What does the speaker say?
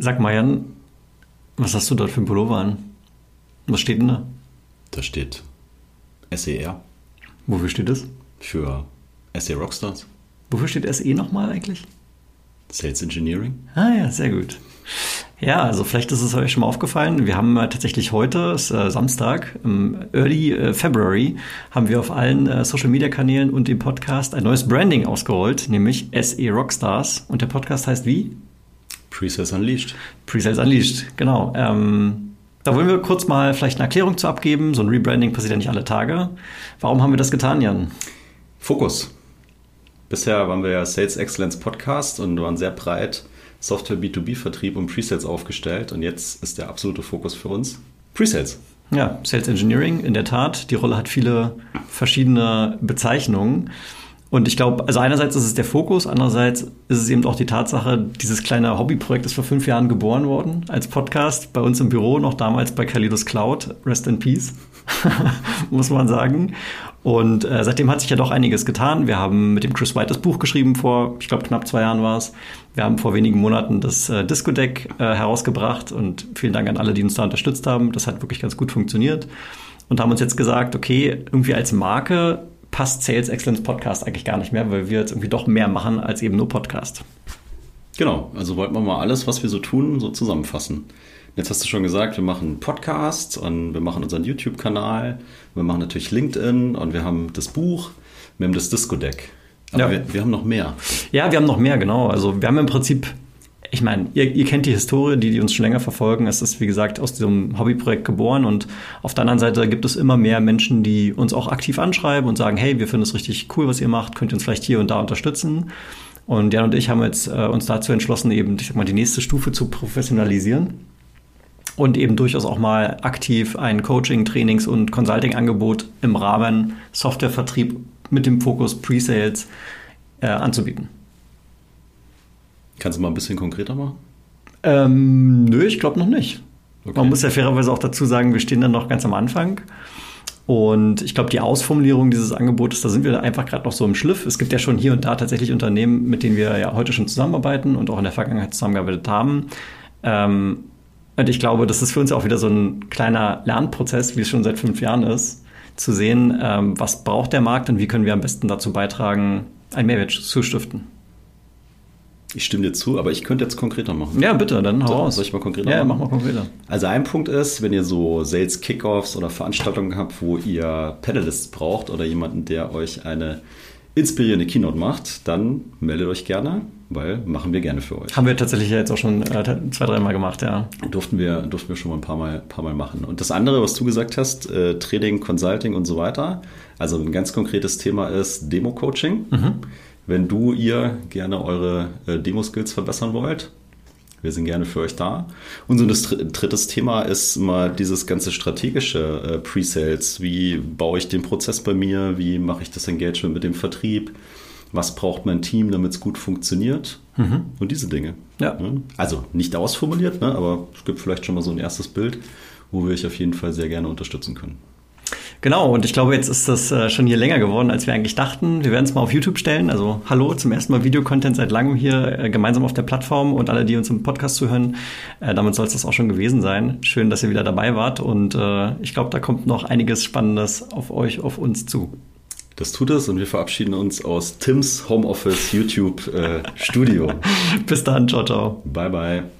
Sag mal, Jan, was hast du dort für ein Pullover an? Was steht denn da? Da steht SER Wofür steht das? für SE Rockstars, Wofür steht SE nochmal eigentlich? Sales Engineering. Ah ja, sehr gut. Ja, also vielleicht ist es euch schon mal aufgefallen. Wir haben äh, tatsächlich heute, ist äh, Samstag, im Early äh, February, haben wir auf allen äh, Social Media Kanälen und im Podcast ein neues Branding ausgerollt, nämlich SE Rockstars. Und der Podcast heißt wie? Pre-Sales Unleashed. Pre-Sales Unleashed, genau. Ähm, da wollen wir kurz mal vielleicht eine Erklärung zu abgeben. So ein Rebranding passiert ja nicht alle Tage. Warum haben wir das getan, Jan? Fokus. Bisher waren wir ja Sales Excellence Podcast und waren sehr breit Software B2B-Vertrieb und Pre-Sales aufgestellt. Und jetzt ist der absolute Fokus für uns Pre-Sales. Ja, Sales Engineering, in der Tat. Die Rolle hat viele verschiedene Bezeichnungen. Und ich glaube, also einerseits ist es der Fokus, andererseits ist es eben auch die Tatsache, dieses kleine Hobbyprojekt ist vor fünf Jahren geboren worden als Podcast bei uns im Büro, noch damals bei Kalidos Cloud. Rest in Peace, muss man sagen. Und äh, seitdem hat sich ja doch einiges getan. Wir haben mit dem Chris White das Buch geschrieben vor, ich glaube, knapp zwei Jahren war es. Wir haben vor wenigen Monaten das äh, Disco Deck äh, herausgebracht und vielen Dank an alle, die uns da unterstützt haben. Das hat wirklich ganz gut funktioniert. Und haben uns jetzt gesagt, okay, irgendwie als Marke passt Sales Excellence Podcast eigentlich gar nicht mehr, weil wir jetzt irgendwie doch mehr machen als eben nur Podcast. Genau, also wollten wir mal alles, was wir so tun, so zusammenfassen. Jetzt hast du schon gesagt, wir machen Podcasts und wir machen unseren YouTube-Kanal, wir machen natürlich LinkedIn und wir haben das Buch, wir haben das Disco-Deck. Aber Ja. wir, wir haben noch mehr. Ja, wir haben noch mehr, genau. Also wir haben im Prinzip, ich meine, ihr, ihr kennt die Historie, die, die uns schon länger verfolgen. Es ist, wie gesagt, aus diesem Hobbyprojekt geboren und auf der anderen Seite gibt es immer mehr Menschen, die uns auch aktiv anschreiben und sagen, hey, wir finden es richtig cool, was ihr macht, könnt ihr uns vielleicht hier und da unterstützen. Und Jan und ich haben jetzt äh, uns dazu entschlossen, eben, ich sag mal, die nächste Stufe zu professionalisieren und eben durchaus auch mal aktiv ein Coaching, Trainings und Consulting-Angebot im Rahmen Softwarevertrieb mit dem Fokus Pre-Sales äh, anzubieten. Kannst du mal ein bisschen konkreter machen? Ähm, nö, ich glaube noch nicht. Okay. Man muss ja fairerweise auch dazu sagen, wir stehen dann noch ganz am Anfang. Und ich glaube, die Ausformulierung dieses Angebotes, da sind wir einfach gerade noch so im Schliff. Es gibt ja schon hier und da tatsächlich Unternehmen, mit denen wir ja heute schon zusammenarbeiten und auch in der Vergangenheit zusammengearbeitet haben. Ähm, und ich glaube, das ist für uns auch wieder so ein kleiner Lernprozess, wie es schon seit fünf Jahren ist, zu sehen, ähm, was braucht der Markt und wie können wir am besten dazu beitragen, einen Mehrwert zu stiften. Ich stimme dir zu, aber ich könnte jetzt konkreter machen. Ja, bitte, dann hau raus. soll ich mal konkreter Ja, machen? mach mal konkreter. Also ein Punkt ist, wenn ihr so Sales Kickoffs oder Veranstaltungen habt, wo ihr Panelists braucht oder jemanden, der euch eine inspirierende Keynote macht, dann meldet euch gerne, weil machen wir gerne für euch. Haben wir tatsächlich ja jetzt auch schon äh, zwei, dreimal gemacht, ja. Durften wir, durften wir schon mal ein paar Mal, paar mal machen. Und das andere, was du gesagt hast, äh, Trading, Consulting und so weiter, also ein ganz konkretes Thema ist Demo-Coaching. Wenn du, ihr gerne eure äh, Demo-Skills verbessern wollt, wir sind gerne für euch da. Und so dr- drittes Thema ist mal dieses ganze strategische äh, Pre-Sales. Wie baue ich den Prozess bei mir? Wie mache ich das Engagement mit dem Vertrieb? Was braucht mein Team, damit es gut funktioniert? Und diese Dinge. Ja. Ne? Also nicht ausformuliert, ne? aber es gibt vielleicht schon mal so ein erstes Bild, wo wir euch auf jeden Fall sehr gerne unterstützen können. Genau, und ich glaube, jetzt ist das äh, schon hier länger geworden, als wir eigentlich dachten. Wir werden es mal auf YouTube stellen. Also hallo, zum ersten Mal Videocontent seit langem hier äh, gemeinsam auf der Plattform und alle, die uns im Podcast zuhören. Äh, damit soll es das auch schon gewesen sein. Schön, dass ihr wieder dabei wart und ich glaube, da kommt noch einiges Spannendes auf euch, auf uns zu. Das tut es und wir verabschieden uns aus Tims Homeoffice YouTube Studio. Bis dann, ciao, ciao. Bye bye.